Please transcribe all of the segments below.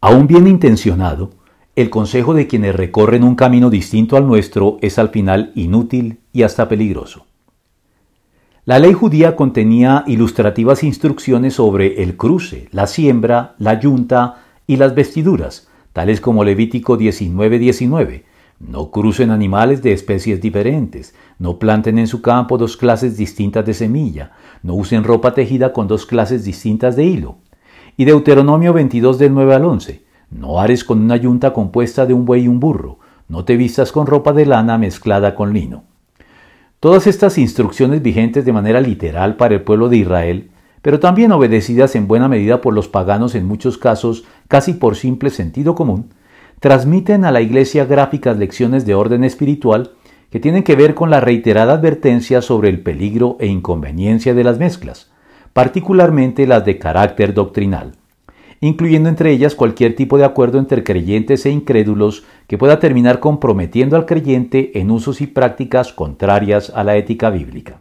Aún bien intencionado, el consejo de quienes recorren un camino distinto al nuestro es al final inútil y hasta peligroso. La ley judía contenía ilustrativas instrucciones sobre el cruce, la siembra, la yunta y las vestiduras, tales como Levítico 19:19. No crucen animales de especies diferentes, no planten en su campo dos clases distintas de semilla, no usen ropa tejida con dos clases distintas de hilo. Y Deuteronomio 22 del 9 al 11. No ares con una yunta compuesta de un buey y un burro, no te vistas con ropa de lana mezclada con lino. Todas estas instrucciones vigentes de manera literal para el pueblo de Israel, pero también obedecidas en buena medida por los paganos en muchos casos casi por simple sentido común, transmiten a la Iglesia gráficas lecciones de orden espiritual que tienen que ver con la reiterada advertencia sobre el peligro e inconveniencia de las mezclas, particularmente las de carácter doctrinal incluyendo entre ellas cualquier tipo de acuerdo entre creyentes e incrédulos que pueda terminar comprometiendo al creyente en usos y prácticas contrarias a la ética bíblica.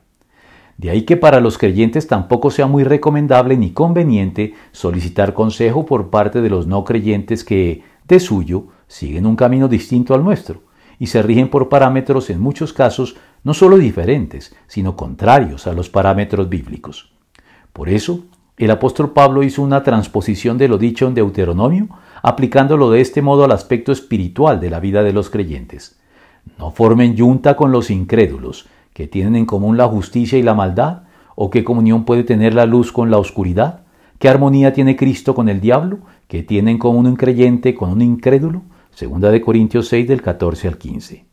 De ahí que para los creyentes tampoco sea muy recomendable ni conveniente solicitar consejo por parte de los no creyentes que, de suyo, siguen un camino distinto al nuestro y se rigen por parámetros en muchos casos no solo diferentes, sino contrarios a los parámetros bíblicos. Por eso, el apóstol Pablo hizo una transposición de lo dicho en Deuteronomio, aplicándolo de este modo al aspecto espiritual de la vida de los creyentes. No formen yunta con los incrédulos, que tienen en común la justicia y la maldad, o qué comunión puede tener la luz con la oscuridad, qué armonía tiene Cristo con el diablo, ¿Qué tiene en común un creyente con un incrédulo. Segunda de Corintios 6 del 14 al 15.